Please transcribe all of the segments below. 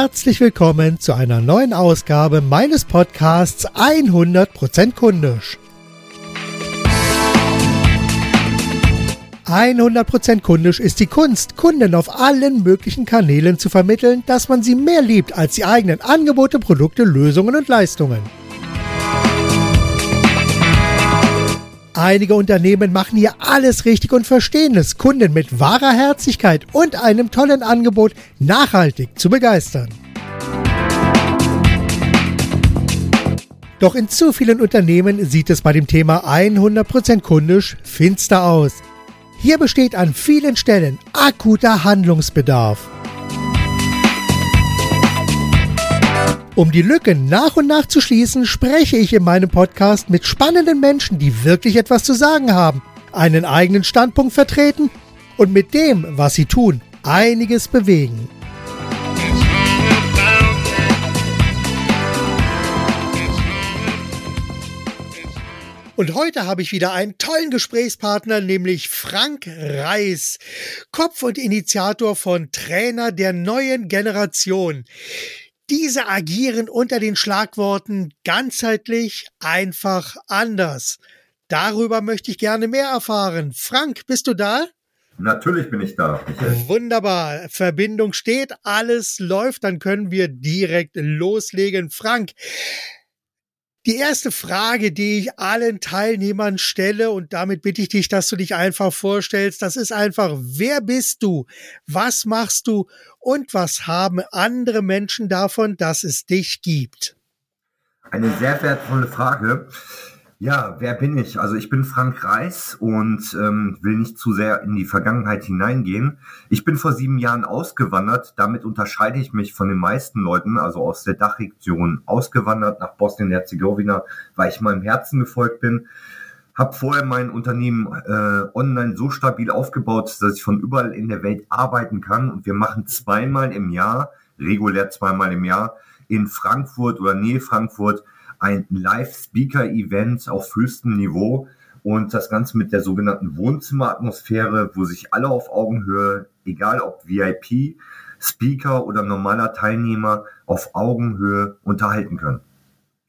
herzlich willkommen zu einer neuen Ausgabe meines Podcasts 100% kundisch. 100% kundisch ist die Kunst, Kunden auf allen möglichen Kanälen zu vermitteln, dass man sie mehr liebt als die eigenen Angebote, Produkte, Lösungen und Leistungen. Einige Unternehmen machen hier alles richtig und verstehen es, Kunden mit wahrer Herzlichkeit und einem tollen Angebot nachhaltig zu begeistern. Doch in zu vielen Unternehmen sieht es bei dem Thema 100% kundisch finster aus. Hier besteht an vielen Stellen akuter Handlungsbedarf. Um die Lücken nach und nach zu schließen, spreche ich in meinem Podcast mit spannenden Menschen, die wirklich etwas zu sagen haben, einen eigenen Standpunkt vertreten und mit dem, was sie tun, einiges bewegen. Und heute habe ich wieder einen tollen Gesprächspartner, nämlich Frank Reis, Kopf und Initiator von Trainer der neuen Generation. Diese agieren unter den Schlagworten ganzheitlich, einfach, anders. Darüber möchte ich gerne mehr erfahren. Frank, bist du da? Natürlich bin ich da. Michael. Wunderbar. Verbindung steht, alles läuft, dann können wir direkt loslegen. Frank, die erste Frage, die ich allen Teilnehmern stelle, und damit bitte ich dich, dass du dich einfach vorstellst, das ist einfach, wer bist du? Was machst du? Und was haben andere Menschen davon, dass es dich gibt? Eine sehr wertvolle Frage. Ja, wer bin ich? Also ich bin Frank Reis und ähm, will nicht zu sehr in die Vergangenheit hineingehen. Ich bin vor sieben Jahren ausgewandert. Damit unterscheide ich mich von den meisten Leuten, also aus der Dachregion ausgewandert nach Bosnien-Herzegowina, weil ich meinem Herzen gefolgt bin. Habe vorher mein Unternehmen äh, online so stabil aufgebaut, dass ich von überall in der Welt arbeiten kann. Und wir machen zweimal im Jahr, regulär zweimal im Jahr, in Frankfurt oder Nähe Frankfurt ein Live-Speaker-Event auf höchstem Niveau und das Ganze mit der sogenannten Wohnzimmeratmosphäre, wo sich alle auf Augenhöhe, egal ob VIP, Speaker oder normaler Teilnehmer, auf Augenhöhe unterhalten können.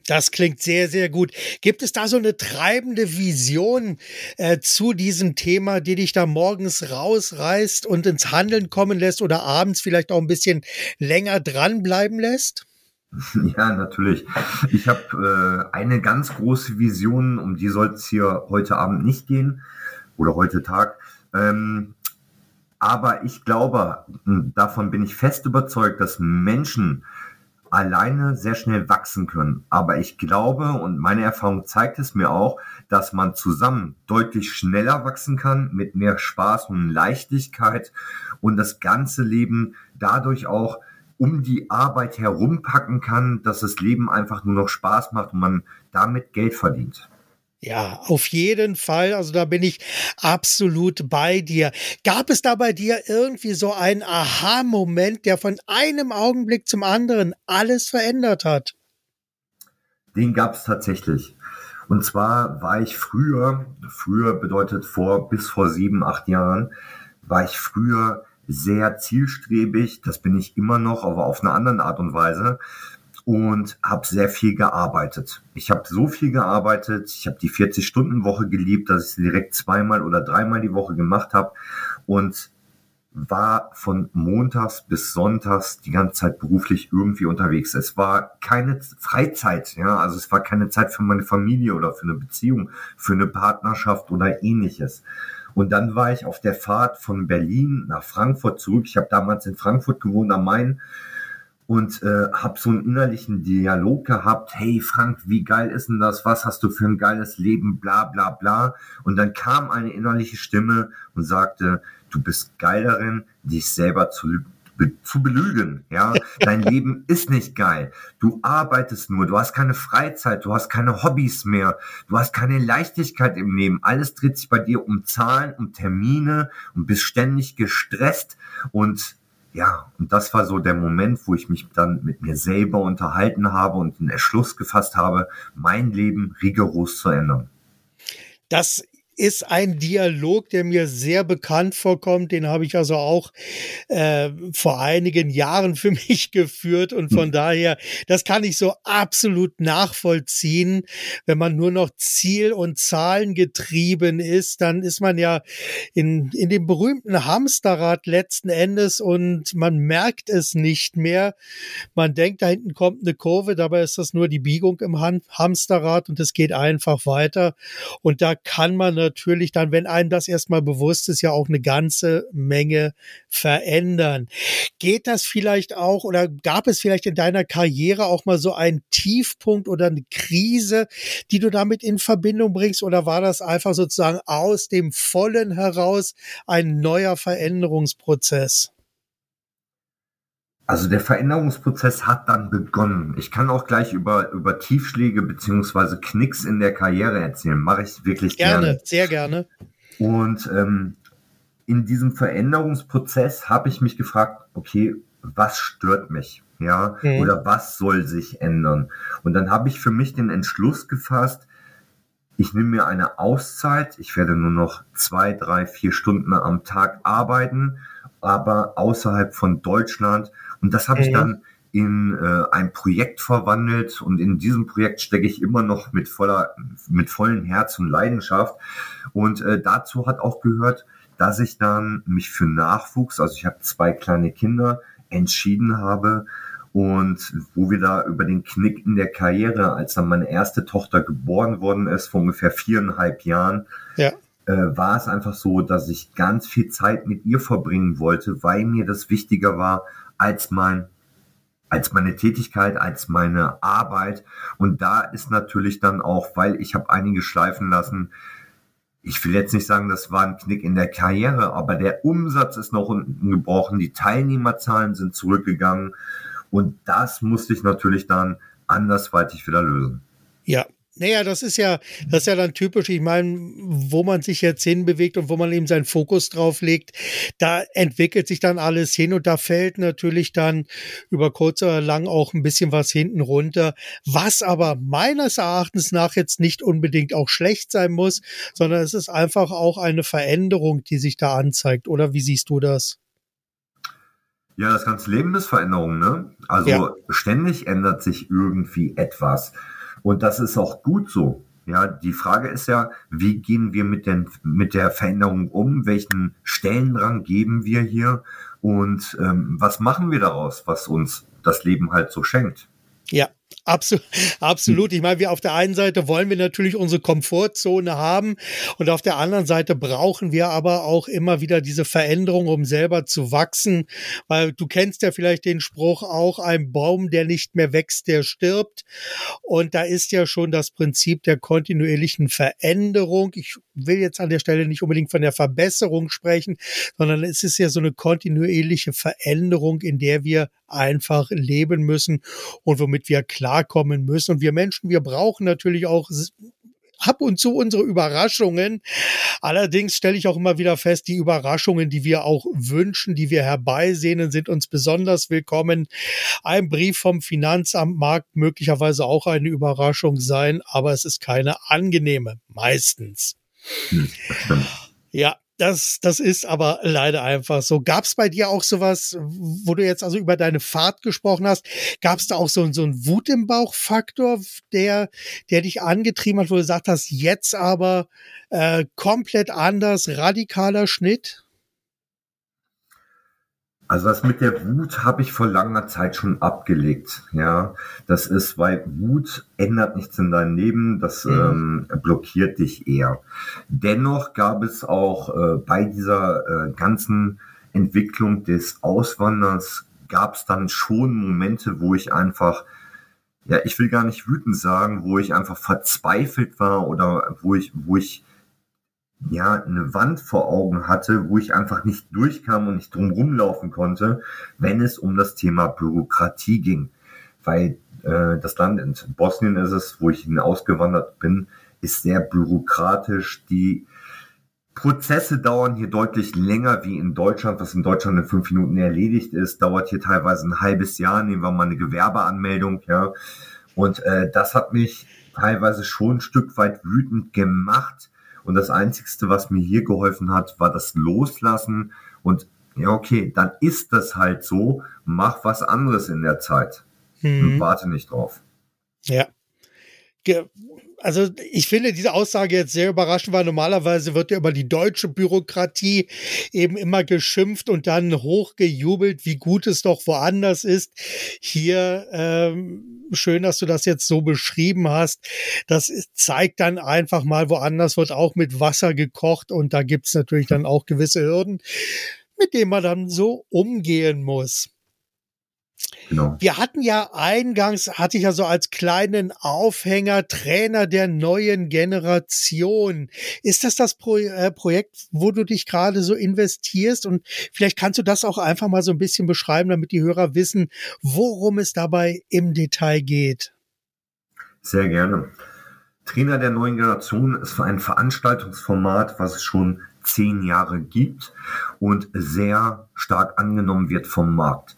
Das klingt sehr, sehr gut. Gibt es da so eine treibende Vision äh, zu diesem Thema, die dich da morgens rausreißt und ins Handeln kommen lässt oder abends vielleicht auch ein bisschen länger dranbleiben lässt? Ja, natürlich. Ich habe äh, eine ganz große Vision, um die soll es hier heute Abend nicht gehen oder heute Tag. Ähm, aber ich glaube, davon bin ich fest überzeugt, dass Menschen alleine sehr schnell wachsen können. Aber ich glaube und meine Erfahrung zeigt es mir auch, dass man zusammen deutlich schneller wachsen kann, mit mehr Spaß und Leichtigkeit und das ganze Leben dadurch auch um die Arbeit herumpacken kann, dass das Leben einfach nur noch Spaß macht und man damit Geld verdient. Ja, auf jeden Fall. Also da bin ich absolut bei dir. Gab es da bei dir irgendwie so einen Aha-Moment, der von einem Augenblick zum anderen alles verändert hat? Den gab es tatsächlich. Und zwar war ich früher, früher bedeutet vor bis vor sieben, acht Jahren, war ich früher sehr zielstrebig, das bin ich immer noch, aber auf eine andere Art und Weise und habe sehr viel gearbeitet. Ich habe so viel gearbeitet, ich habe die 40-Stunden-Woche geliebt, dass ich sie direkt zweimal oder dreimal die Woche gemacht habe und war von montags bis sonntags die ganze Zeit beruflich irgendwie unterwegs. Es war keine Freizeit, ja, also es war keine Zeit für meine Familie oder für eine Beziehung, für eine Partnerschaft oder ähnliches. Und dann war ich auf der Fahrt von Berlin nach Frankfurt zurück. Ich habe damals in Frankfurt gewohnt am Main und äh, habe so einen innerlichen Dialog gehabt. Hey Frank, wie geil ist denn das? Was hast du für ein geiles Leben? Bla bla bla. Und dann kam eine innerliche Stimme und sagte, du bist geil darin, dich selber zu zu belügen. Ja, dein Leben ist nicht geil. Du arbeitest nur, du hast keine Freizeit, du hast keine Hobbys mehr, du hast keine Leichtigkeit im Leben. Alles dreht sich bei dir um Zahlen, um Termine und bist ständig gestresst und ja, und das war so der Moment, wo ich mich dann mit mir selber unterhalten habe und den Entschluss gefasst habe, mein Leben rigoros zu ändern. Das ist ein Dialog, der mir sehr bekannt vorkommt. Den habe ich also auch äh, vor einigen Jahren für mich geführt und von hm. daher, das kann ich so absolut nachvollziehen. Wenn man nur noch Ziel und Zahlen getrieben ist, dann ist man ja in, in dem berühmten Hamsterrad letzten Endes und man merkt es nicht mehr. Man denkt, da hinten kommt eine Kurve, dabei ist das nur die Biegung im Hamsterrad und es geht einfach weiter. Und da kann man natürlich dann, wenn einem das erstmal bewusst ist, ja auch eine ganze Menge verändern. Geht das vielleicht auch oder gab es vielleicht in deiner Karriere auch mal so einen Tiefpunkt oder eine Krise, die du damit in Verbindung bringst oder war das einfach sozusagen aus dem Vollen heraus ein neuer Veränderungsprozess? Also der Veränderungsprozess hat dann begonnen. Ich kann auch gleich über, über Tiefschläge beziehungsweise Knicks in der Karriere erzählen. Mache ich wirklich gerne. Gerne, sehr gerne. Und ähm, in diesem Veränderungsprozess habe ich mich gefragt, okay, was stört mich? Ja, mhm. oder was soll sich ändern? Und dann habe ich für mich den Entschluss gefasst, ich nehme mir eine Auszeit, ich werde nur noch zwei, drei, vier Stunden am Tag arbeiten, aber außerhalb von Deutschland und das habe ich dann in äh, ein Projekt verwandelt und in diesem Projekt stecke ich immer noch mit voller, mit vollen Herz und Leidenschaft. Und äh, dazu hat auch gehört, dass ich dann mich für Nachwuchs, also ich habe zwei kleine Kinder, entschieden habe und wo wir da über den Knick in der Karriere, als dann meine erste Tochter geboren worden ist, vor ungefähr viereinhalb Jahren, ja. Äh, war es einfach so, dass ich ganz viel Zeit mit ihr verbringen wollte, weil mir das wichtiger war, als mein als meine Tätigkeit, als meine Arbeit. Und da ist natürlich dann auch, weil ich habe einige schleifen lassen, ich will jetzt nicht sagen, das war ein Knick in der Karriere, aber der Umsatz ist noch unten gebrochen, die Teilnehmerzahlen sind zurückgegangen und das musste ich natürlich dann andersweitig wieder lösen. Ja, naja, das ist ja, das ist ja dann typisch. Ich meine, wo man sich jetzt hinbewegt und wo man eben seinen Fokus drauf legt, da entwickelt sich dann alles hin und da fällt natürlich dann über kurz oder lang auch ein bisschen was hinten runter, was aber meines Erachtens nach jetzt nicht unbedingt auch schlecht sein muss, sondern es ist einfach auch eine Veränderung, die sich da anzeigt. Oder wie siehst du das? Ja, das ganze Leben ist Veränderung, ne? Also ja. ständig ändert sich irgendwie etwas. Und das ist auch gut so. Ja, die Frage ist ja, wie gehen wir mit, den, mit der Veränderung um? Welchen Stellenrang geben wir hier? Und ähm, was machen wir daraus, was uns das Leben halt so schenkt? Ja, Absolut. Ich meine, wir auf der einen Seite wollen wir natürlich unsere Komfortzone haben und auf der anderen Seite brauchen wir aber auch immer wieder diese Veränderung, um selber zu wachsen, weil du kennst ja vielleicht den Spruch auch, ein Baum, der nicht mehr wächst, der stirbt. Und da ist ja schon das Prinzip der kontinuierlichen Veränderung. Ich will jetzt an der Stelle nicht unbedingt von der Verbesserung sprechen, sondern es ist ja so eine kontinuierliche Veränderung, in der wir einfach leben müssen und womit wir klarkommen müssen. Und wir Menschen, wir brauchen natürlich auch ab und zu unsere Überraschungen. Allerdings stelle ich auch immer wieder fest, die Überraschungen, die wir auch wünschen, die wir herbeisehnen, sind uns besonders willkommen. Ein Brief vom Finanzamt mag möglicherweise auch eine Überraschung sein, aber es ist keine angenehme, meistens. Hm, ja, das, das ist aber leider einfach so. Gab es bei dir auch sowas, wo du jetzt also über deine Fahrt gesprochen hast? Gab es da auch so, so einen Wut im Bauch-Faktor, der, der dich angetrieben hat, wo du gesagt hast, jetzt aber äh, komplett anders, radikaler Schnitt? Also das mit der Wut habe ich vor langer Zeit schon abgelegt. Ja, das ist, weil Wut ändert nichts in deinem Leben, das mhm. ähm, blockiert dich eher. Dennoch gab es auch äh, bei dieser äh, ganzen Entwicklung des Auswanderns gab es dann schon Momente, wo ich einfach ja, ich will gar nicht wütend sagen, wo ich einfach verzweifelt war oder wo ich, wo ich ja, eine Wand vor Augen hatte, wo ich einfach nicht durchkam und nicht drum rumlaufen konnte, wenn es um das Thema Bürokratie ging. Weil äh, das Land in Bosnien ist es, wo ich hinausgewandert bin, ist sehr bürokratisch. Die Prozesse dauern hier deutlich länger wie in Deutschland, was in Deutschland in fünf Minuten erledigt ist, dauert hier teilweise ein halbes Jahr, nehmen wir mal eine Gewerbeanmeldung, ja. Und äh, das hat mich teilweise schon ein Stück weit wütend gemacht, Und das Einzigste, was mir hier geholfen hat, war das Loslassen und ja, okay, dann ist das halt so, mach was anderes in der Zeit mhm. und warte nicht drauf. Ja. Also ich finde diese Aussage jetzt sehr überraschend, weil normalerweise wird ja über die deutsche Bürokratie eben immer geschimpft und dann hochgejubelt, wie gut es doch woanders ist. Hier ähm, schön, dass du das jetzt so beschrieben hast. Das zeigt dann einfach mal, woanders wird auch mit Wasser gekocht und da gibt's natürlich dann auch gewisse Hürden, mit denen man dann so umgehen muss. Genau. Wir hatten ja eingangs, hatte ich ja so als kleinen Aufhänger Trainer der neuen Generation. Ist das das Pro äh, Projekt, wo du dich gerade so investierst? Und vielleicht kannst du das auch einfach mal so ein bisschen beschreiben, damit die Hörer wissen, worum es dabei im Detail geht. Sehr gerne. Trainer der neuen Generation ist ein Veranstaltungsformat, was es schon zehn Jahre gibt und sehr stark angenommen wird vom Markt.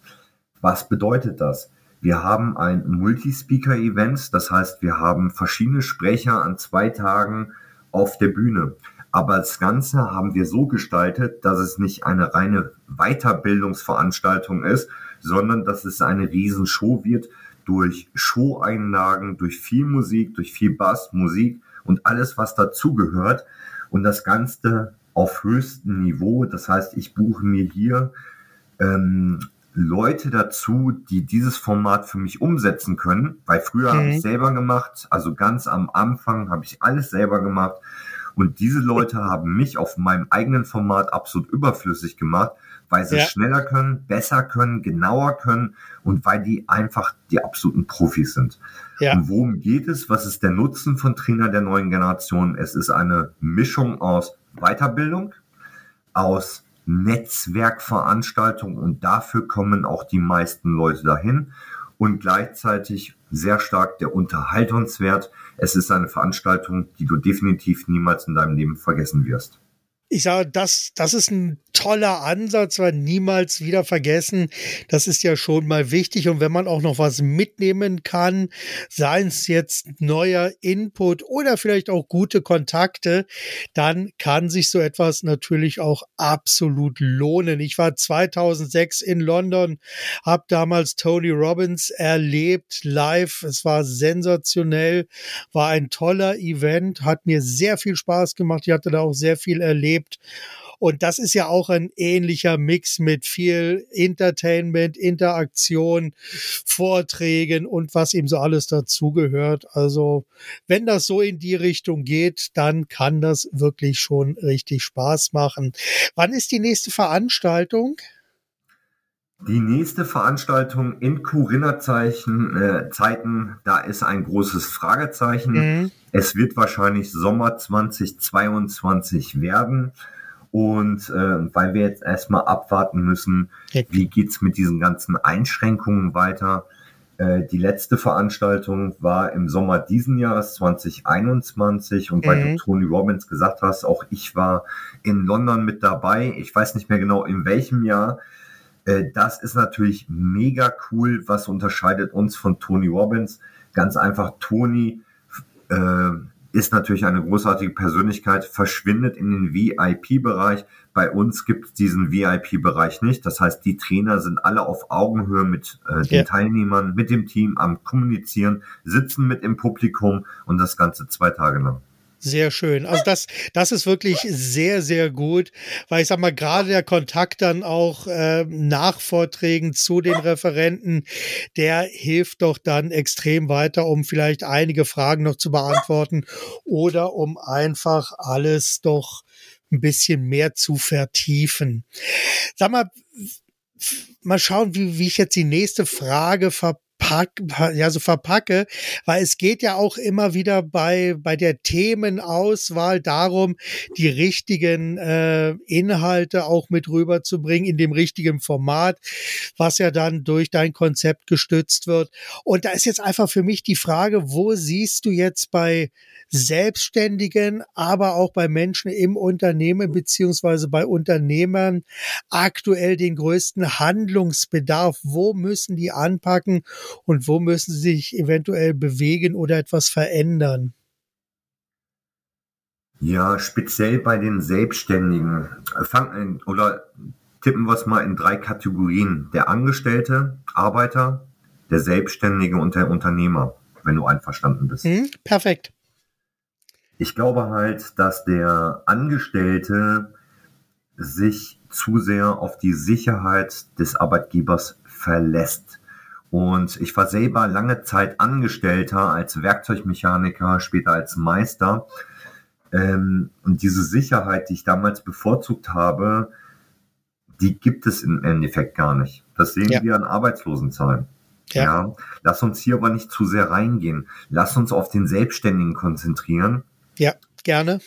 Was bedeutet das? Wir haben ein Multispeaker-Event, das heißt, wir haben verschiedene Sprecher an zwei Tagen auf der Bühne. Aber das Ganze haben wir so gestaltet, dass es nicht eine reine Weiterbildungsveranstaltung ist, sondern dass es eine Riesenshow wird durch Show-Einlagen, durch viel Musik, durch viel Bass, Musik und alles, was dazugehört. Und das Ganze auf höchstem Niveau. Das heißt, ich buche mir hier ähm, Leute dazu, die dieses Format für mich umsetzen können, weil früher okay. habe ich selber gemacht, also ganz am Anfang habe ich alles selber gemacht und diese Leute haben mich auf meinem eigenen Format absolut überflüssig gemacht, weil sie ja. schneller können, besser können, genauer können und weil die einfach die absoluten Profis sind. Ja. Und worum geht es? Was ist der Nutzen von Trainer der neuen Generation? Es ist eine Mischung aus Weiterbildung, aus Netzwerkveranstaltung und dafür kommen auch die meisten Leute dahin und gleichzeitig sehr stark der Unterhaltungswert. Es ist eine Veranstaltung, die du definitiv niemals in deinem Leben vergessen wirst ich sage, das, das ist ein toller Ansatz, weil niemals wieder vergessen. Das ist ja schon mal wichtig. Und wenn man auch noch was mitnehmen kann, seien es jetzt neuer Input oder vielleicht auch gute Kontakte, dann kann sich so etwas natürlich auch absolut lohnen. Ich war 2006 in London, habe damals Tony Robbins erlebt live. Es war sensationell, war ein toller Event, hat mir sehr viel Spaß gemacht. Ich hatte da auch sehr viel erlebt erlebt. Und das ist ja auch ein ähnlicher Mix mit viel Entertainment, Interaktion, Vorträgen und was eben so alles dazugehört. Also wenn das so in die Richtung geht, dann kann das wirklich schon richtig Spaß machen. Wann ist die nächste Veranstaltung? Die nächste Veranstaltung in Corinna-Zeichen, äh, Zeiten, da ist ein großes Fragezeichen. Mhm. Es wird wahrscheinlich Sommer 2022 werden. Und äh, weil wir jetzt erstmal abwarten müssen, okay. wie geht's mit diesen ganzen Einschränkungen weiter. Äh, die letzte Veranstaltung war im Sommer diesen Jahres 2021 und mhm. weil du Tony Robbins gesagt hast, auch ich war in London mit dabei. Ich weiß nicht mehr genau in welchem Jahr. Äh, das ist natürlich mega cool. Was unterscheidet uns von Tony Robbins? Ganz einfach, Tony äh, ist natürlich eine großartige Persönlichkeit, verschwindet in den VIP-Bereich. Bei uns gibt es diesen VIP-Bereich nicht. Das heißt, die Trainer sind alle auf Augenhöhe mit äh, den ja. Teilnehmern, mit dem Team am Kommunizieren, sitzen mit im Publikum und das Ganze zwei Tage lang. Sehr schön. Also das, das ist wirklich sehr, sehr gut, weil ich sag mal, gerade der Kontakt dann auch äh, nach Vorträgen zu den Referenten, der hilft doch dann extrem weiter, um vielleicht einige Fragen noch zu beantworten oder um einfach alles doch ein bisschen mehr zu vertiefen. Sag mal, mal schauen, wie, wie ich jetzt die nächste Frage ver pack, ja, so verpacke, weil es geht ja auch immer wieder bei, bei der Themenauswahl darum, die richtigen äh, Inhalte auch mit rüberzubringen in dem richtigen Format, was ja dann durch dein Konzept gestützt wird. Und da ist jetzt einfach für mich die Frage, wo siehst du jetzt bei Selbstständigen, aber auch bei Menschen im Unternehmen beziehungsweise bei Unternehmern aktuell den größten Handlungsbedarf? Wo müssen die anpacken und wo müssen sie sich eventuell bewegen oder etwas verändern? Ja, speziell bei den Selbstständigen. Fangen oder tippen wir es mal in drei Kategorien. Der Angestellte, Arbeiter, der Selbstständige und der Unternehmer, wenn du einverstanden bist. Hm, perfekt. Ich glaube halt, dass der Angestellte sich zu sehr auf die Sicherheit des Arbeitgebers verlässt. Und ich war selber lange Zeit Angestellter als Werkzeugmechaniker, später als Meister. Ähm, und diese Sicherheit, die ich damals bevorzugt habe, die gibt es im Endeffekt gar nicht. Das sehen ja. wir an Arbeitslosenzahlen. Ja. ja. Lass uns hier aber nicht zu sehr reingehen. Lass uns auf den Selbstständigen konzentrieren. Ja, gerne.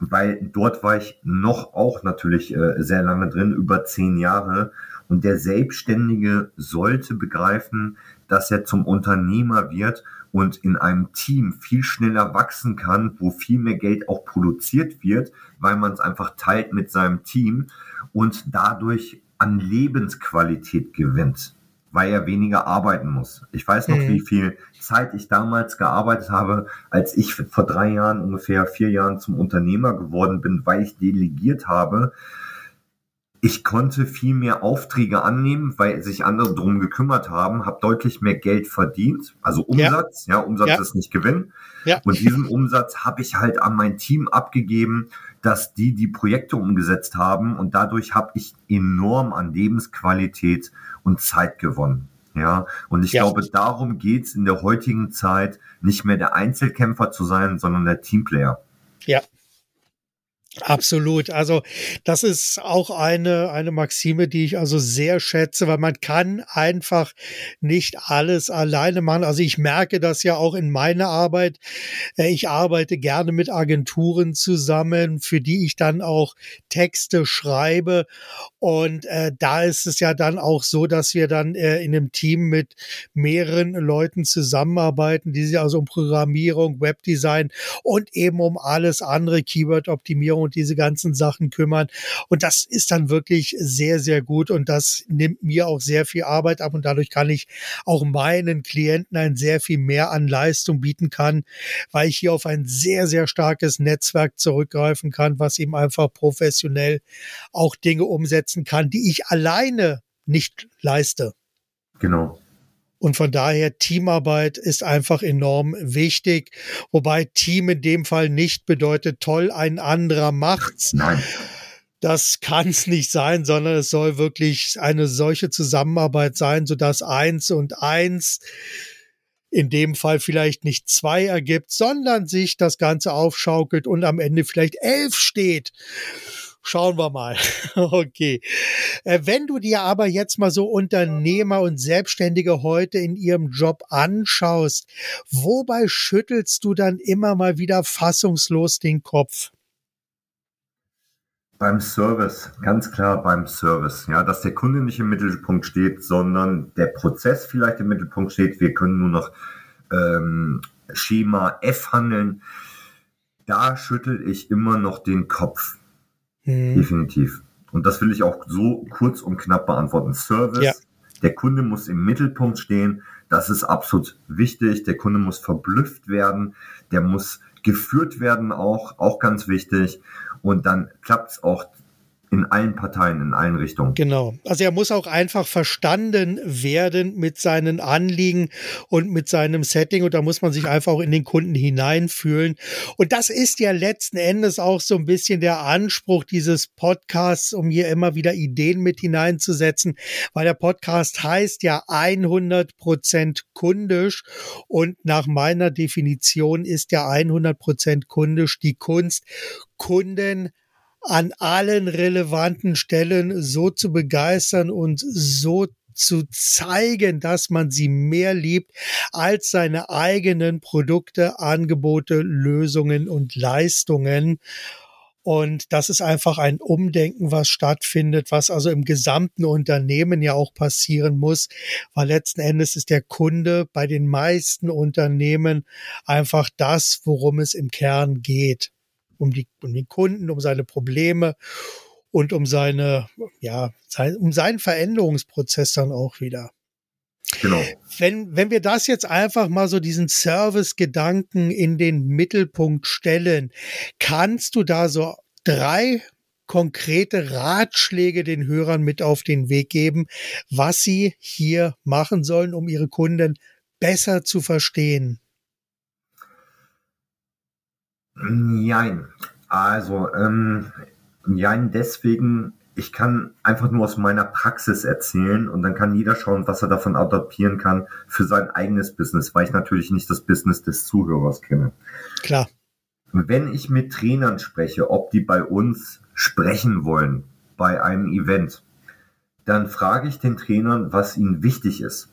Weil dort war ich noch auch natürlich äh, sehr lange drin, über zehn Jahre. Und der Selbstständige sollte begreifen, dass er zum Unternehmer wird und in einem Team viel schneller wachsen kann, wo viel mehr Geld auch produziert wird, weil man es einfach teilt mit seinem Team und dadurch an Lebensqualität gewinnt, weil er weniger arbeiten muss. Ich weiß noch, mhm. wie viel Zeit ich damals gearbeitet habe, als ich vor drei Jahren, ungefähr vier Jahren zum Unternehmer geworden bin, weil ich delegiert habe. Ich konnte viel mehr Aufträge annehmen, weil sich andere drum gekümmert haben, habe deutlich mehr Geld verdient, also Umsatz, ja, ja Umsatz ja. ist nicht Gewinn. Ja. Und diesen Umsatz habe ich halt an mein Team abgegeben dass die die Projekte umgesetzt haben und dadurch habe ich enorm an Lebensqualität und Zeit gewonnen. Ja, und ich ja. glaube, darum geht's in der heutigen Zeit, nicht mehr der Einzelkämpfer zu sein, sondern der Teamplayer. Ja, Absolut. Also das ist auch eine, eine Maxime, die ich also sehr schätze, weil man kann einfach nicht alles alleine machen. Also ich merke das ja auch in meiner Arbeit. Äh, ich arbeite gerne mit Agenturen zusammen, für die ich dann auch Texte schreibe. Und äh, da ist es ja dann auch so, dass wir dann äh, in einem Team mit mehreren Leuten zusammenarbeiten, die sich also um Programmierung, Webdesign und eben um alles andere, Keyword-Optimierung und diese ganzen Sachen kümmern. Und das ist dann wirklich sehr, sehr gut. Und das nimmt mir auch sehr viel Arbeit ab. Und dadurch kann ich auch meinen Klienten ein sehr viel mehr an Leistung bieten kann, weil ich hier auf ein sehr, sehr starkes Netzwerk zurückgreifen kann, was eben einfach professionell auch Dinge umsetzen kann, die ich alleine nicht leiste. Genau. Und von daher Teamarbeit ist einfach enorm wichtig. Wobei Team in dem Fall nicht bedeutet, toll, ein anderer macht's. Nein. Das kann es nicht sein, sondern es soll wirklich eine solche Zusammenarbeit sein, sodass eins und eins in dem Fall vielleicht nicht zwei ergibt, sondern sich das Ganze aufschaukelt und am Ende vielleicht elf steht. Schauen wir mal. okay. Äh, wenn du dir aber jetzt mal so Unternehmer und Selbstständige heute in ihrem Job anschaust, wobei schüttelst du dann immer mal wieder fassungslos den Kopf? Beim Service, ganz klar beim Service. Ja, dass der Kunde nicht im Mittelpunkt steht, sondern der Prozess vielleicht im Mittelpunkt steht. Wir können nur noch ähm, Schema F handeln. Da schüttel ich immer noch den Kopf. Mhm. Definitiv. Und das will ich auch so kurz und knapp beantworten. Service, ja. der Kunde muss im Mittelpunkt stehen. Das ist absolut wichtig. Der Kunde muss verblüfft werden. Der muss geführt werden auch, auch ganz wichtig. Und dann klappt es auch in allen Parteien, in allen Richtungen. Genau. Also er muss auch einfach verstanden werden mit seinen Anliegen und mit seinem Setting und da muss man sich einfach auch in den Kunden hineinfühlen. Und das ist ja letzten Endes auch so ein bisschen der Anspruch dieses Podcasts, um hier immer wieder Ideen mit hineinzusetzen, weil der Podcast heißt ja 100 Prozent kundisch und nach meiner Definition ist ja 100 Prozent kundisch die Kunst, Kunden an allen relevanten Stellen so zu begeistern und so zu zeigen, dass man sie mehr liebt als seine eigenen Produkte, Angebote, Lösungen und Leistungen. Und das ist einfach ein Umdenken, was stattfindet, was also im gesamten Unternehmen ja auch passieren muss, weil letzten Endes ist der Kunde bei den meisten Unternehmen einfach das, worum es im Kern geht um, die, um den Kunden, um seine Probleme und um seine, ja, sein, um seinen Veränderungsprozess dann auch wieder. Genau. Wenn, wenn wir das jetzt einfach mal so diesen Service-Gedanken in den Mittelpunkt stellen, kannst du da so drei konkrete Ratschläge den Hörern mit auf den Weg geben, was sie hier machen sollen, um ihre Kunden besser zu verstehen? Nein. Also, ähm, nein, deswegen, ich kann einfach nur aus meiner Praxis erzählen und dann kann jeder schauen, was er davon adaptieren kann für sein eigenes Business, weil ich natürlich nicht das Business des Zuhörers kenne. Klar. Wenn ich mit Trainern spreche, ob die bei uns sprechen wollen bei einem Event, dann frage ich den Trainern, was ihnen wichtig ist.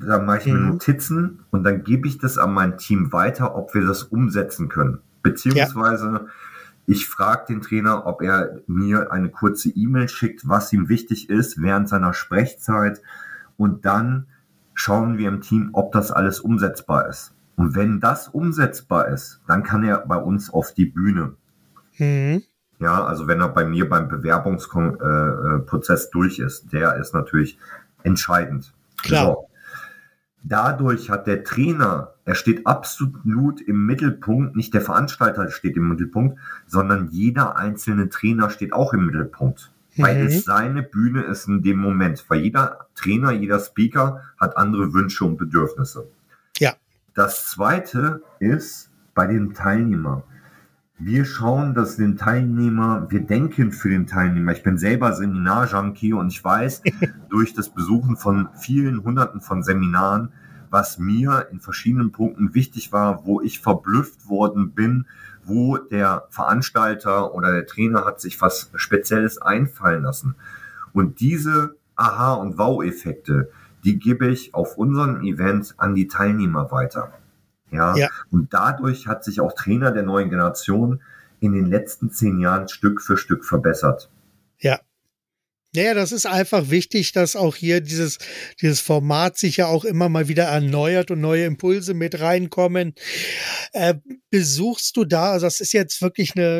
Da mache ich mhm. mir Notizen und dann gebe ich das an mein Team weiter, ob wir das umsetzen können. Beziehungsweise ja. ich frage den Trainer, ob er mir eine kurze E-Mail schickt, was ihm wichtig ist während seiner Sprechzeit. Und dann schauen wir im Team, ob das alles umsetzbar ist. Und wenn das umsetzbar ist, dann kann er bei uns auf die Bühne. Mhm. Ja, also wenn er bei mir beim Bewerbungsprozess äh, äh durch ist, der ist natürlich entscheidend. Klar. So. Dadurch hat der Trainer, er steht absolut im Mittelpunkt, nicht der Veranstalter steht im Mittelpunkt, sondern jeder einzelne Trainer steht auch im Mittelpunkt. Mhm. Weil es seine Bühne ist in dem Moment. Weil jeder Trainer, jeder Speaker hat andere Wünsche und Bedürfnisse. Ja. Das zweite ist bei den Teilnehmern. Wir schauen, dass den Teilnehmer, wir denken für den Teilnehmer. Ich bin selber Seminar-Junkie und ich weiß durch das Besuchen von vielen Hunderten von Seminaren, was mir in verschiedenen Punkten wichtig war, wo ich verblüfft worden bin, wo der Veranstalter oder der Trainer hat sich was Spezielles einfallen lassen. Und diese Aha- und Wow-Effekte, die gebe ich auf unserem Event an die Teilnehmer weiter. Ja? ja. Und dadurch hat sich auch Trainer der neuen Generation in den letzten zehn Jahren Stück für Stück verbessert. Ja. Ja, das ist einfach wichtig, dass auch hier dieses, dieses Format sich ja auch immer mal wieder erneuert und neue Impulse mit reinkommen. Äh, besuchst du da, also das ist jetzt wirklich eine,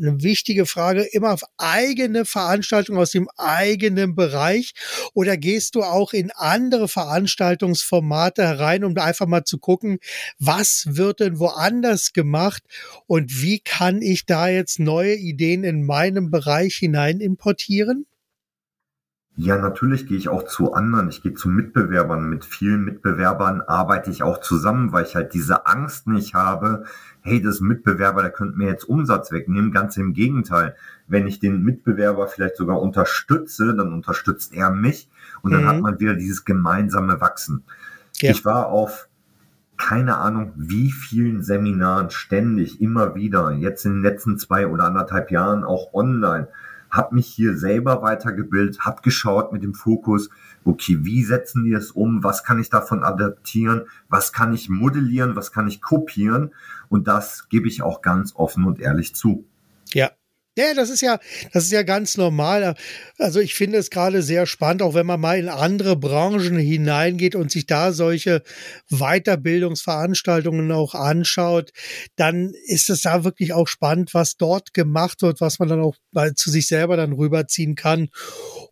eine wichtige Frage, immer auf eigene Veranstaltungen aus dem eigenen Bereich oder gehst du auch in andere Veranstaltungsformate herein, um einfach mal zu gucken, was wird denn woanders gemacht und wie kann ich da jetzt neue Ideen in meinem Bereich hinein importieren? Ja, natürlich gehe ich auch zu anderen. Ich gehe zu Mitbewerbern. Mit vielen Mitbewerbern arbeite ich auch zusammen, weil ich halt diese Angst nicht habe. Hey, das ist ein Mitbewerber, der könnte mir jetzt Umsatz wegnehmen. Ganz im Gegenteil. Wenn ich den Mitbewerber vielleicht sogar unterstütze, dann unterstützt er mich und dann mhm. hat man wieder dieses gemeinsame Wachsen. Ja. Ich war auf keine Ahnung, wie vielen Seminaren ständig, immer wieder, jetzt in den letzten zwei oder anderthalb Jahren auch online habe mich hier selber weitergebildet, habe geschaut mit dem Fokus, okay, wie setzen die es um, was kann ich davon adaptieren, was kann ich modellieren, was kann ich kopieren? Und das gebe ich auch ganz offen und ehrlich zu. Ja, das ist ja, das ist ja ganz normal. Also ich finde es gerade sehr spannend, auch wenn man mal in andere Branchen hineingeht und sich da solche Weiterbildungsveranstaltungen auch anschaut, dann ist es da wirklich auch spannend, was dort gemacht wird, was man dann auch zu sich selber dann rüberziehen kann,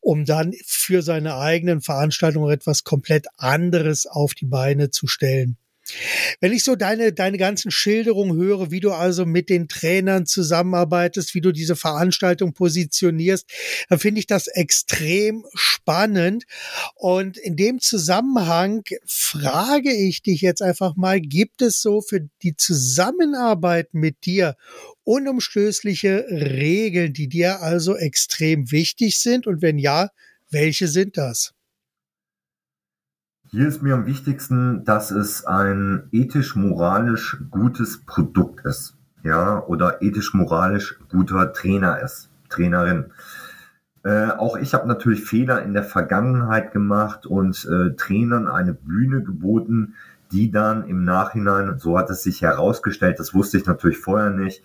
um dann für seine eigenen Veranstaltungen etwas komplett anderes auf die Beine zu stellen. Wenn ich so deine, deine ganzen Schilderungen höre, wie du also mit den Trainern zusammenarbeitest, wie du diese Veranstaltung positionierst, dann finde ich das extrem spannend. Und in dem Zusammenhang frage ich dich jetzt einfach mal, gibt es so für die Zusammenarbeit mit dir unumstößliche Regeln, die dir also extrem wichtig sind? Und wenn ja, welche sind das? Hier ist mir am wichtigsten, dass es ein ethisch-moralisch gutes Produkt ist. Ja, oder ethisch-moralisch guter Trainer ist, Trainerin. Äh, auch ich habe natürlich Fehler in der Vergangenheit gemacht und äh, Trainern eine Bühne geboten, die dann im Nachhinein, so hat es sich herausgestellt, das wusste ich natürlich vorher nicht,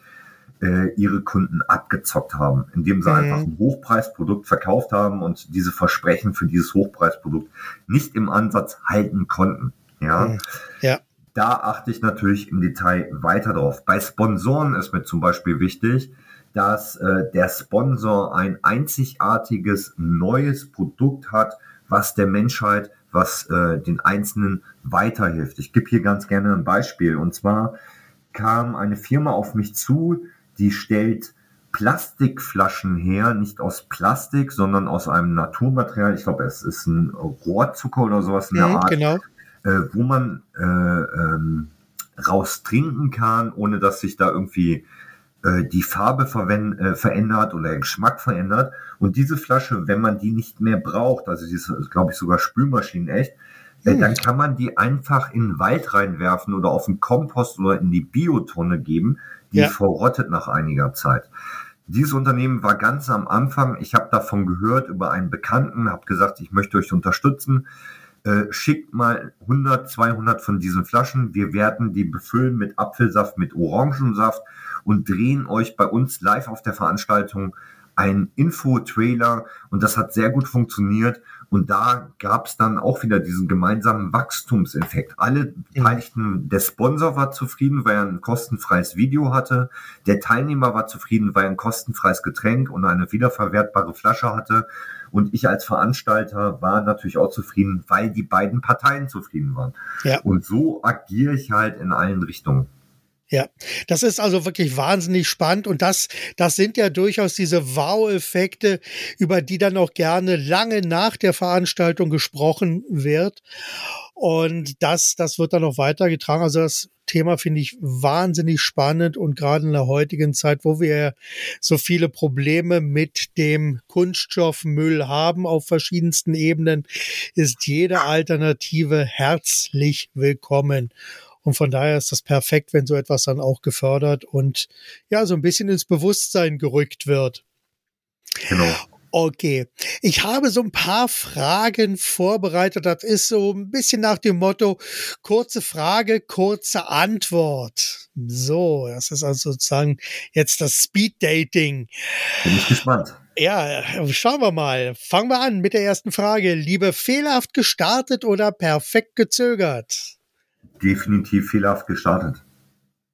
äh, ihre Kunden abgezockt haben, indem sie mhm. einfach ein Hochpreisprodukt verkauft haben und diese Versprechen für dieses Hochpreisprodukt nicht im Ansatz halten konnten. Ja. Mhm. ja. Da achte ich natürlich im Detail weiter drauf. Bei Sponsoren ist mir zum Beispiel wichtig, dass äh, der Sponsor ein einzigartiges neues Produkt hat, was der Menschheit, was äh, den Einzelnen weiterhilft. Ich gebe hier ganz gerne ein Beispiel. Und zwar kam eine Firma auf mich zu, die stellt Plastikflaschen her, nicht aus Plastik, sondern aus einem Naturmaterial. Ich glaube, es ist ein Rohrzucker oder sowas in der mhm, Art, genau. äh, wo man äh, ähm, raus trinken kann, ohne dass sich da irgendwie äh, die Farbe äh, verändert oder der Geschmack verändert. Und diese Flasche, wenn man die nicht mehr braucht, also die ist, glaube ich, sogar Spülmaschinen echt, äh, hm. dann kann man die einfach in den Wald reinwerfen oder auf den Kompost oder in die Biotonne geben. Die ja. verrottet nach einiger Zeit. Dieses Unternehmen war ganz am Anfang. Ich habe davon gehört über einen Bekannten, habe gesagt, ich möchte euch unterstützen. Äh, schickt mal 100, 200 von diesen Flaschen. Wir werden die befüllen mit Apfelsaft, mit Orangensaft und drehen euch bei uns live auf der Veranstaltung einen Info-Trailer und das hat sehr gut funktioniert. Und da gab es dann auch wieder diesen gemeinsamen Wachstumseffekt. Alle Beteiligten, der Sponsor war zufrieden, weil er ein kostenfreies Video hatte. Der Teilnehmer war zufrieden, weil er ein kostenfreies Getränk und eine wiederverwertbare Flasche hatte. Und ich als Veranstalter war natürlich auch zufrieden, weil die beiden Parteien zufrieden waren. Ja. Und so agiere ich halt in allen Richtungen. Ja, das ist also wirklich wahnsinnig spannend und das, das sind ja durchaus diese Wow-Effekte, über die dann auch gerne lange nach der Veranstaltung gesprochen wird. Und das, das wird dann auch weitergetragen. Also das Thema finde ich wahnsinnig spannend und gerade in der heutigen Zeit, wo wir so viele Probleme mit dem Kunststoffmüll haben auf verschiedensten Ebenen, ist jede Alternative herzlich willkommen. Und von daher ist das perfekt, wenn so etwas dann auch gefördert und ja, so ein bisschen ins Bewusstsein gerückt wird. Genau. Okay, ich habe so ein paar Fragen vorbereitet. Das ist so ein bisschen nach dem Motto, kurze Frage, kurze Antwort. So, das ist also sozusagen jetzt das Speed Dating. Bin ich gespannt. Ja, schauen wir mal. Fangen wir an mit der ersten Frage. Liebe fehlerhaft gestartet oder perfekt gezögert? Definitiv fehlerhaft gestartet.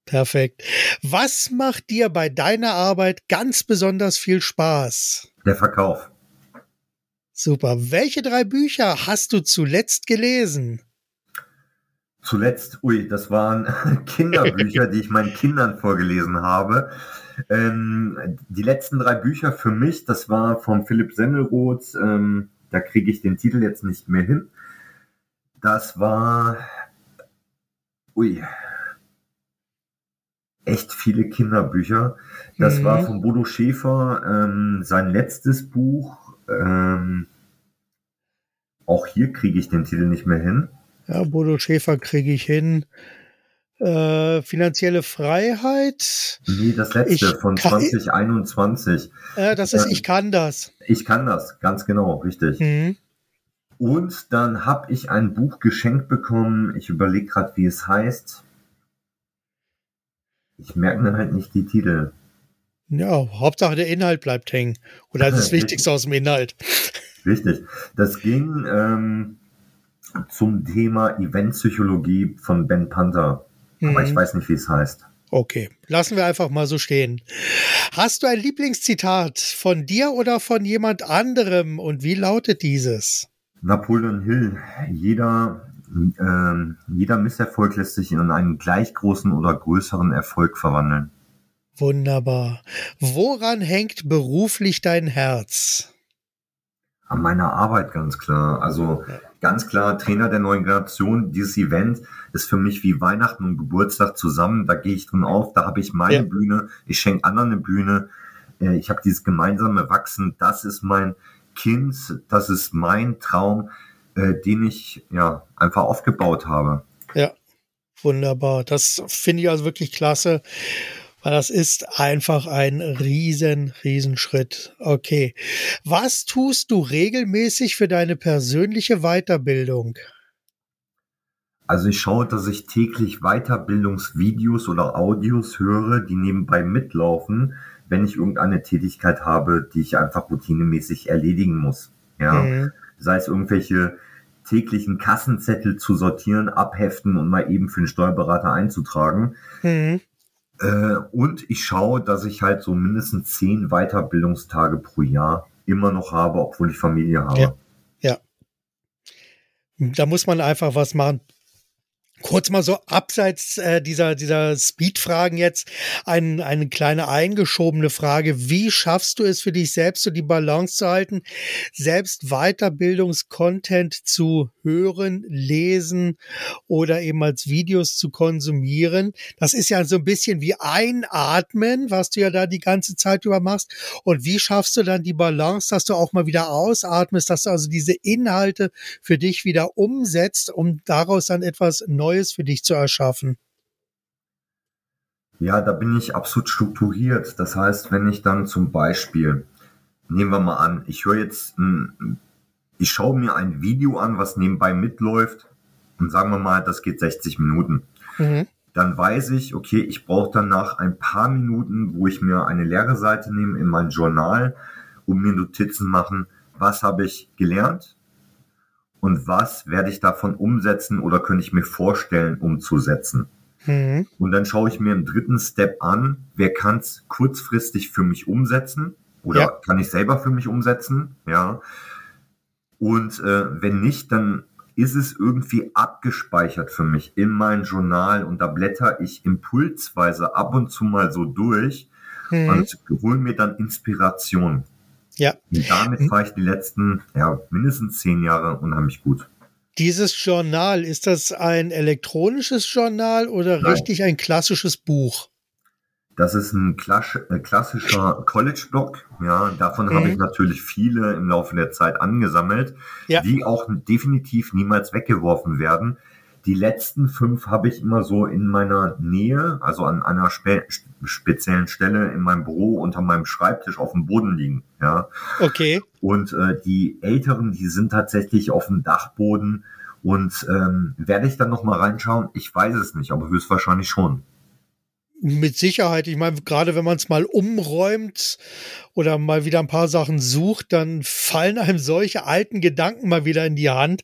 Perfekt. Was macht dir bei deiner Arbeit ganz besonders viel Spaß? Der Verkauf. Super. Welche drei Bücher hast du zuletzt gelesen? Zuletzt, ui, das waren Kinderbücher, die ich meinen Kindern vorgelesen habe. Ähm, die letzten drei Bücher für mich, das war von Philipp Semmelroth, ähm, da kriege ich den Titel jetzt nicht mehr hin. Das war ui, echt viele Kinderbücher. Das mhm. war von Bodo Schäfer ähm, sein letztes Buch. Ähm, auch hier kriege ich den Titel nicht mehr hin. Ja, Bodo Schäfer kriege ich hin. Äh, finanzielle Freiheit. Nee, das letzte ich von 2021. Äh, das ist ähm, Ich kann das. Ich kann das, ganz genau, richtig. Mhm. Und dann habe ich ein Buch geschenkt bekommen. Ich überlege gerade, wie es heißt. Ich merke mir halt nicht die Titel. Ja, Hauptsache der Inhalt bleibt hängen. Oder das, Wichtigste aus dem Inhalt. Richtig. Das ging ähm, zum Thema Eventpsychologie von Ben Panther. Mhm. Aber ich mhm. weiß nicht, wie es heißt. Okay, lassen wir einfach mal so stehen. Hast du ein Lieblingszitat von dir oder von jemand anderem und wie lautet dieses? Napoleon Hill, jeder, äh, jeder Misserfolg lässt sich in einen gleich großen oder größeren Erfolg verwandeln. Wunderbar. Woran hängt beruflich dein Herz? An meiner Arbeit ganz klar. Also ganz klar, Trainer der neuen Generation. Dieses Event ist für mich wie Weihnachten und Geburtstag zusammen. Da gehe ich drin auf, da habe ich meine ja. Bühne, ich schenke anderen eine Bühne. Äh, ich habe dieses gemeinsame Wachsen. Das ist mein Kind, das ist mein Traum, äh, den ich ja einfach aufgebaut habe. Ja, wunderbar. Das finde ich also wirklich klasse, weil das ist einfach ein riesen, riesen Schritt. Okay. Was tust du regelmäßig für deine persönliche Weiterbildung? Also ich schaue, dass ich täglich Weiterbildungsvideos oder Audios höre, die nebenbei mitlaufen, wenn ich irgendeine Tätigkeit habe, die ich einfach routinemäßig erledigen muss. Ja, mhm. sei es irgendwelche täglichen Kassenzettel zu sortieren, abheften und mal eben für den Steuerberater einzutragen. Mhm. Äh, und ich schaue, dass ich halt so mindestens zehn Weiterbildungstage pro Jahr immer noch habe, obwohl ich Familie habe. Ja. ja. Da muss man einfach was machen. Kurz mal so abseits äh, dieser, dieser Speed-Fragen jetzt ein, eine kleine eingeschobene Frage. Wie schaffst du es für dich selbst, so die Balance zu halten, selbst Weiterbildungskontent zu hören, lesen oder eben als Videos zu konsumieren? Das ist ja so ein bisschen wie einatmen, was du ja da die ganze Zeit über machst. Und wie schaffst du dann die Balance, dass du auch mal wieder ausatmest, dass du also diese Inhalte für dich wieder umsetzt, um daraus dann etwas Neues Neues für dich zu erschaffen? Ja, da bin ich absolut strukturiert. Das heißt, wenn ich dann zum Beispiel, nehmen wir mal an, ich höre jetzt, ich schaue mir ein Video an, was nebenbei mitläuft und sagen wir mal, das geht 60 Minuten. Mhm. Dann weiß ich, okay, ich brauche danach ein paar Minuten, wo ich mir eine leere Seite nehme in mein Journal und mir Notizen machen, was habe ich gelernt, und was werde ich davon umsetzen oder könnte ich mir vorstellen umzusetzen. Mhm. Und dann schaue ich mir im dritten Step an, wer kann es kurzfristig für mich umsetzen oder ja. kann ich selber für mich umsetzen, ja. Und äh, wenn nicht, dann ist es irgendwie abgespeichert für mich in mein Journal und da blätter ich impulsweise ab und zu mal so durch mhm. und hole mir dann Inspiration. Ja. Und damit fahre ich die letzten, ja, mindestens zehn Jahre unheimlich gut. Dieses Journal, ist das ein elektronisches Journal oder Nein. richtig ein klassisches Buch? Das ist ein äh, klassischer College-Blog. Ja, davon mhm. habe ich natürlich viele im Laufe der Zeit angesammelt, ja. die auch definitiv niemals weggeworfen werden. Die letzten fünf habe ich immer so in meiner Nähe, also an einer spe speziellen Stelle in meinem Büro unter meinem Schreibtisch auf dem Boden liegen. Ja. Okay. Und äh, die älteren, die sind tatsächlich auf dem Dachboden. Und ähm, werde ich dann noch mal reinschauen? Ich weiß es nicht, aber höchstwahrscheinlich schon. Mit Sicherheit. Ich meine, gerade wenn man es mal umräumt oder mal wieder ein paar Sachen sucht, dann fallen einem solche alten Gedanken mal wieder in die Hand.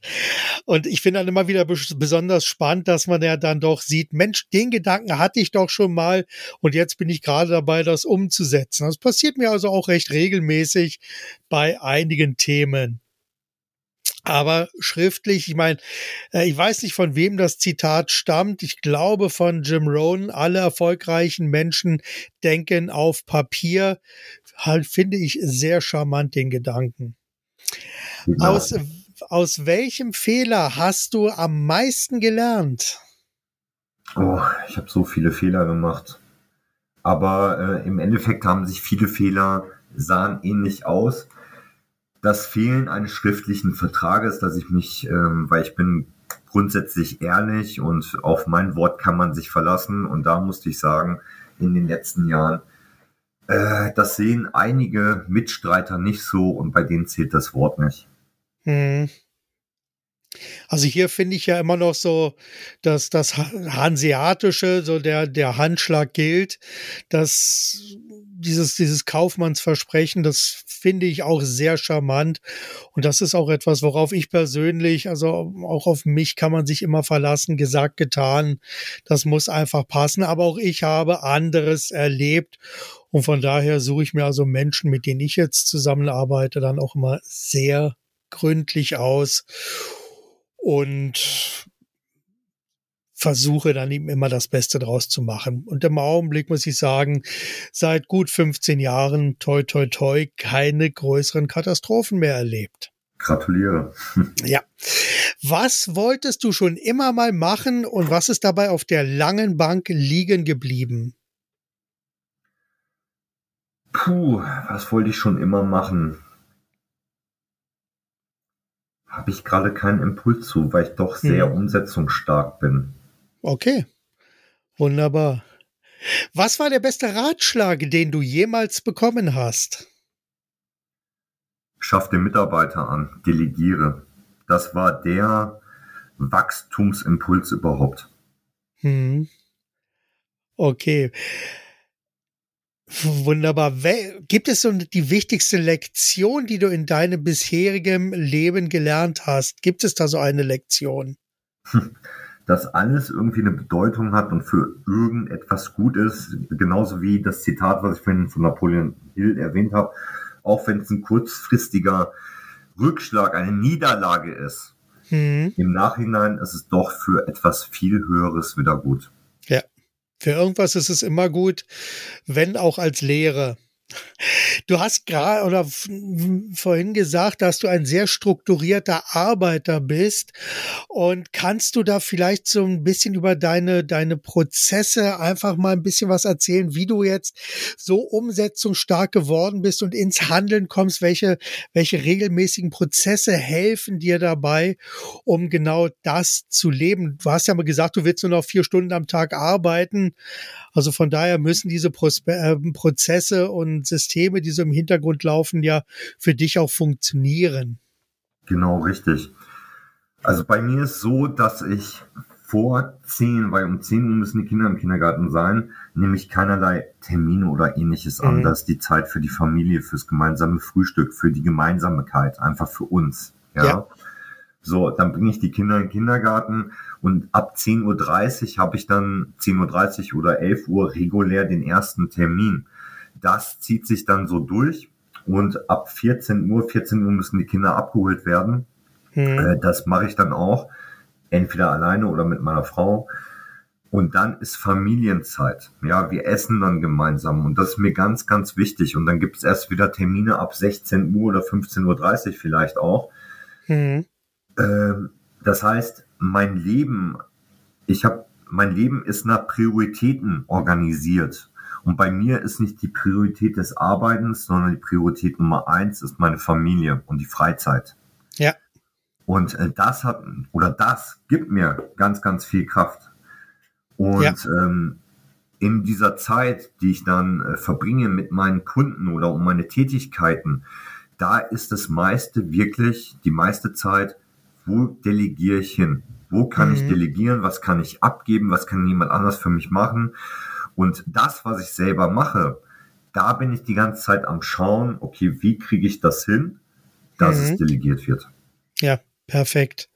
Und ich finde dann immer wieder besonders spannend, dass man ja dann doch sieht, Mensch, den Gedanken hatte ich doch schon mal und jetzt bin ich gerade dabei, das umzusetzen. Das passiert mir also auch recht regelmäßig bei einigen Themen aber schriftlich, ich meine, äh, ich weiß nicht, von wem das Zitat stammt. Ich glaube von Jim Rohn, alle erfolgreichen Menschen denken auf Papier. Halt finde ich sehr charmant den Gedanken. Ja. Aus, aus welchem Fehler hast du am meisten gelernt? Oh, ich habe so viele Fehler gemacht. Aber äh, im Endeffekt haben sich viele Fehler sahen ähnlich aus das Fehlen eines schriftlichen Vertrages, dass ich mich, ähm, weil ich bin grundsätzlich ehrlich und auf mein Wort kann man sich verlassen. Und da musste ich sagen, in den letzten Jahren, äh, das sehen einige Mitstreiter nicht so und bei denen zählt das Wort nicht. Hm. Also hier finde ich ja immer noch so, dass das Hanseatische, so der, der Handschlag gilt, dass dieses, dieses Kaufmannsversprechen, das finde ich auch sehr charmant. Und das ist auch etwas, worauf ich persönlich, also auch auf mich kann man sich immer verlassen, gesagt, getan. Das muss einfach passen. Aber auch ich habe anderes erlebt. Und von daher suche ich mir also Menschen, mit denen ich jetzt zusammenarbeite, dann auch immer sehr gründlich aus und versuche dann eben immer das Beste draus zu machen. Und im Augenblick muss ich sagen, seit gut 15 Jahren, toi, toi, toi, keine größeren Katastrophen mehr erlebt. Gratuliere. Ja. Was wolltest du schon immer mal machen und was ist dabei auf der langen Bank liegen geblieben? Puh, was wollte ich schon immer machen? habe ich gerade keinen Impuls zu, weil ich doch sehr hm. umsetzungsstark bin. Okay, wunderbar. Was war der beste Ratschlag, den du jemals bekommen hast? Schaff den Mitarbeiter an, delegiere. Das war der Wachstumsimpuls überhaupt. Hm. Okay. Wunderbar. Gibt es so die wichtigste Lektion, die du in deinem bisherigen Leben gelernt hast? Gibt es da so eine Lektion? Dass alles irgendwie eine Bedeutung hat und für irgendetwas gut ist, genauso wie das Zitat, was ich vorhin von Napoleon Hill erwähnt habe, auch wenn es ein kurzfristiger Rückschlag, eine Niederlage ist, mhm. im Nachhinein ist es doch für etwas viel Höheres wieder gut. Ja, für irgendwas ist es immer gut, wenn auch als Lehre. Du hast gerade oder vorhin gesagt, dass du ein sehr strukturierter Arbeiter bist. Und kannst du da vielleicht so ein bisschen über deine, deine Prozesse einfach mal ein bisschen was erzählen, wie du jetzt so umsetzungsstark geworden bist und ins Handeln kommst? Welche, welche regelmäßigen Prozesse helfen dir dabei, um genau das zu leben? Du hast ja mal gesagt, du willst nur noch vier Stunden am Tag arbeiten. Also von daher müssen diese äh, Prozesse und Systeme, die so im Hintergrund laufen, ja für dich auch funktionieren. Genau, richtig. Also bei mir ist so, dass ich vor zehn, weil um zehn Uhr müssen die Kinder im Kindergarten sein, nehme ich keinerlei Termine oder ähnliches mhm. an. Das ist die Zeit für die Familie, fürs gemeinsame Frühstück, für die Gemeinsamkeit, einfach für uns. Ja. ja. So, dann bringe ich die Kinder in den Kindergarten und ab 10.30 Uhr habe ich dann 10.30 Uhr oder 11 Uhr regulär den ersten Termin. Das zieht sich dann so durch und ab 14 Uhr, 14 Uhr müssen die Kinder abgeholt werden. Hm. Das mache ich dann auch, entweder alleine oder mit meiner Frau. Und dann ist Familienzeit. Ja, wir essen dann gemeinsam und das ist mir ganz, ganz wichtig. Und dann gibt es erst wieder Termine ab 16 Uhr oder 15.30 Uhr vielleicht auch. Hm. Ähm, das heißt, mein Leben, ich habe, mein Leben ist nach Prioritäten organisiert. Und bei mir ist nicht die Priorität des Arbeitens, sondern die Priorität Nummer eins ist meine Familie und die Freizeit. Ja. Und äh, das hat, oder das gibt mir ganz, ganz viel Kraft. Und ja. ähm, in dieser Zeit, die ich dann äh, verbringe mit meinen Kunden oder um meine Tätigkeiten, da ist das meiste wirklich, die meiste Zeit wo delegiere ich hin? Wo kann mhm. ich delegieren? Was kann ich abgeben? Was kann jemand anders für mich machen? Und das, was ich selber mache, da bin ich die ganze Zeit am Schauen, okay, wie kriege ich das hin, dass mhm. es delegiert wird. Ja, perfekt.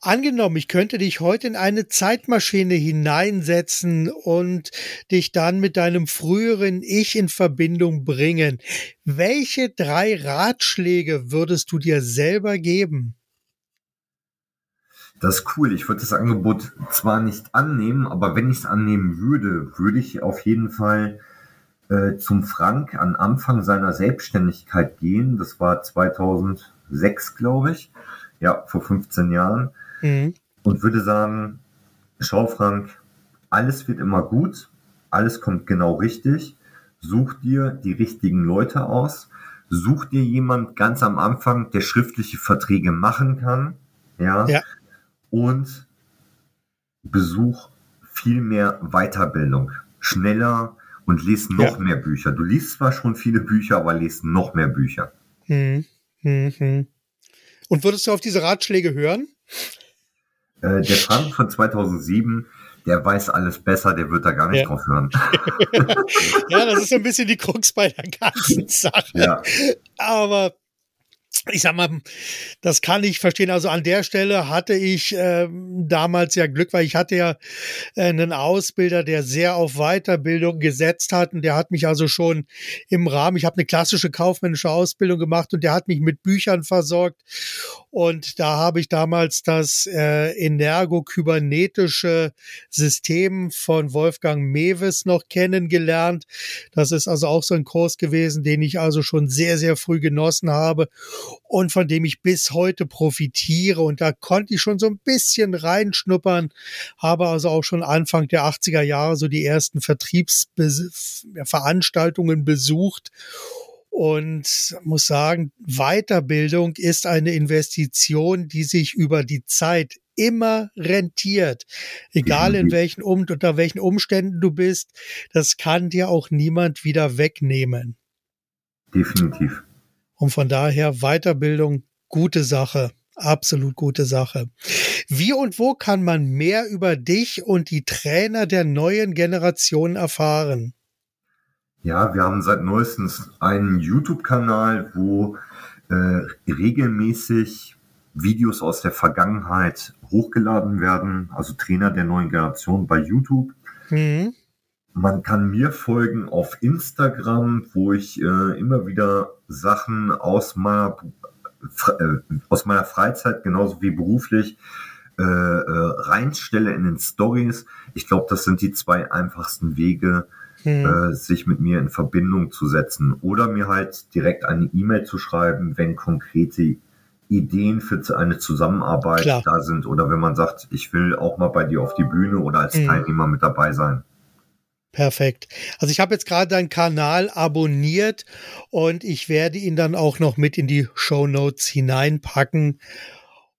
Angenommen, ich könnte dich heute in eine Zeitmaschine hineinsetzen und dich dann mit deinem früheren Ich in Verbindung bringen. Welche drei Ratschläge würdest du dir selber geben? Das ist cool. Ich würde das Angebot zwar nicht annehmen, aber wenn ich es annehmen würde, würde ich auf jeden Fall äh, zum Frank an Anfang seiner Selbstständigkeit gehen. Das war 2006, glaube ich. Ja, vor 15 Jahren. Mhm. Und würde sagen, schau Frank, alles wird immer gut. Alles kommt genau richtig. Such dir die richtigen Leute aus. Such dir jemand ganz am Anfang, der schriftliche Verträge machen kann. Ja. ja und besuch viel mehr Weiterbildung, schneller und liest noch ja. mehr Bücher. Du liest zwar schon viele Bücher, aber liest noch mehr Bücher. Hm, hm, hm. Und würdest du auf diese Ratschläge hören? Äh, der Frank von 2007, der weiß alles besser, der wird da gar nicht ja. drauf hören. ja, das ist so ein bisschen die Krux bei der ganzen Sache. Ja. Aber ich sag mal, das kann ich verstehen. Also an der Stelle hatte ich äh, damals ja Glück, weil ich hatte ja äh, einen Ausbilder, der sehr auf Weiterbildung gesetzt hat und der hat mich also schon im Rahmen, ich habe eine klassische kaufmännische Ausbildung gemacht und der hat mich mit Büchern versorgt und da habe ich damals das äh, energo-kybernetische System von Wolfgang Mewes noch kennengelernt. Das ist also auch so ein Kurs gewesen, den ich also schon sehr, sehr früh genossen habe und von dem ich bis heute profitiere. Und da konnte ich schon so ein bisschen reinschnuppern, habe also auch schon Anfang der 80er Jahre so die ersten Vertriebsveranstaltungen besucht und muss sagen, Weiterbildung ist eine Investition, die sich über die Zeit immer rentiert. Egal in welchen um unter welchen Umständen du bist, das kann dir auch niemand wieder wegnehmen. Definitiv. Und von daher Weiterbildung, gute Sache. Absolut gute Sache. Wie und wo kann man mehr über dich und die Trainer der neuen Generation erfahren? Ja, wir haben seit neuestens einen YouTube-Kanal, wo äh, regelmäßig Videos aus der Vergangenheit hochgeladen werden, also Trainer der neuen Generation bei YouTube. Mhm. Man kann mir folgen auf Instagram, wo ich äh, immer wieder Sachen aus meiner äh, aus meiner Freizeit genauso wie beruflich äh, äh, reinstelle in den Stories. Ich glaube, das sind die zwei einfachsten Wege, hm. äh, sich mit mir in Verbindung zu setzen oder mir halt direkt eine E-Mail zu schreiben, wenn konkrete Ideen für eine Zusammenarbeit Klar. da sind oder wenn man sagt, ich will auch mal bei dir auf die Bühne oder als hm. Teilnehmer mit dabei sein. Perfekt. Also ich habe jetzt gerade deinen Kanal abonniert und ich werde ihn dann auch noch mit in die Show Notes hineinpacken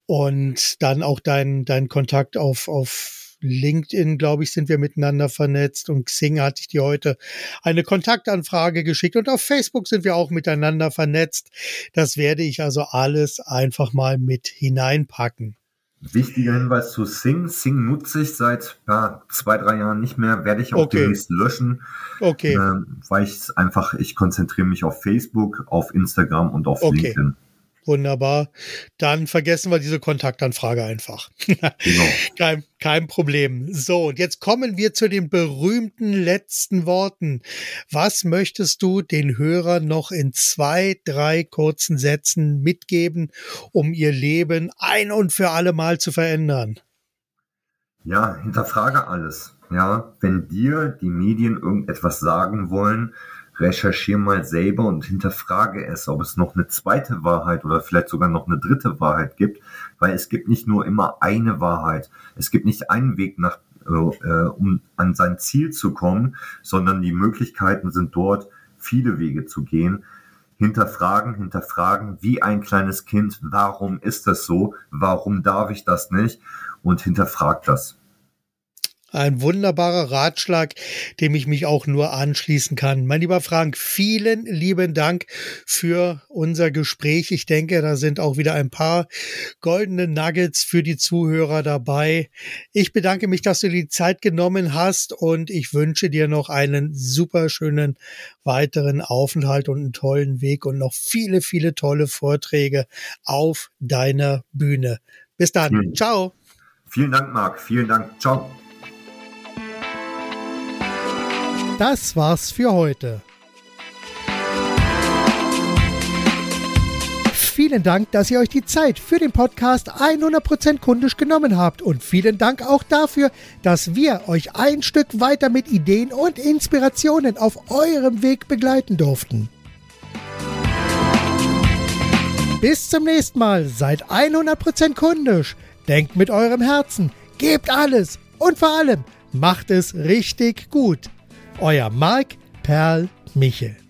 und dann auch deinen dein Kontakt auf, auf LinkedIn, glaube ich, sind wir miteinander vernetzt und Xing hatte ich dir heute eine Kontaktanfrage geschickt und auf Facebook sind wir auch miteinander vernetzt. Das werde ich also alles einfach mal mit hineinpacken. Wichtiger Hinweis zu Sing. Sing nutze ich seit ja, zwei, drei Jahren nicht mehr. Werde ich auch okay. demnächst löschen. Okay. Ähm, weil ich einfach, ich konzentriere mich auf Facebook, auf Instagram und auf okay. LinkedIn. Wunderbar. Dann vergessen wir diese Kontaktanfrage einfach. genau. kein, kein Problem. So, und jetzt kommen wir zu den berühmten letzten Worten. Was möchtest du den Hörern noch in zwei, drei kurzen Sätzen mitgeben, um ihr Leben ein und für alle Mal zu verändern? Ja, hinterfrage alles. Ja, wenn dir die Medien irgendetwas sagen wollen, recherchiere mal selber und hinterfrage es, ob es noch eine zweite Wahrheit oder vielleicht sogar noch eine dritte Wahrheit gibt, weil es gibt nicht nur immer eine Wahrheit. Es gibt nicht einen Weg nach, äh, um an sein Ziel zu kommen, sondern die Möglichkeiten sind dort, viele Wege zu gehen. Hinterfragen, hinterfragen, wie ein kleines Kind, warum ist das so? Warum darf ich das nicht? Und hinterfragt das. Ein wunderbarer Ratschlag, dem ich mich auch nur anschließen kann. Mein lieber Frank, vielen lieben Dank für unser Gespräch. Ich denke, da sind auch wieder ein paar goldene Nuggets für die Zuhörer dabei. Ich bedanke mich, dass du die Zeit genommen hast und ich wünsche dir noch einen super schönen weiteren Aufenthalt und einen tollen Weg und noch viele, viele tolle Vorträge auf deiner Bühne. Bis dann. Vielen, Ciao. Vielen Dank, Marc. Vielen Dank. Ciao. Das war's für heute. Vielen Dank, dass ihr euch die Zeit für den Podcast 100% kundisch genommen habt und vielen Dank auch dafür, dass wir euch ein Stück weiter mit Ideen und Inspirationen auf eurem Weg begleiten durften. Bis zum nächsten Mal, seid 100% kundisch, denkt mit eurem Herzen, gebt alles und vor allem macht es richtig gut. Euer Marc Perl Michel.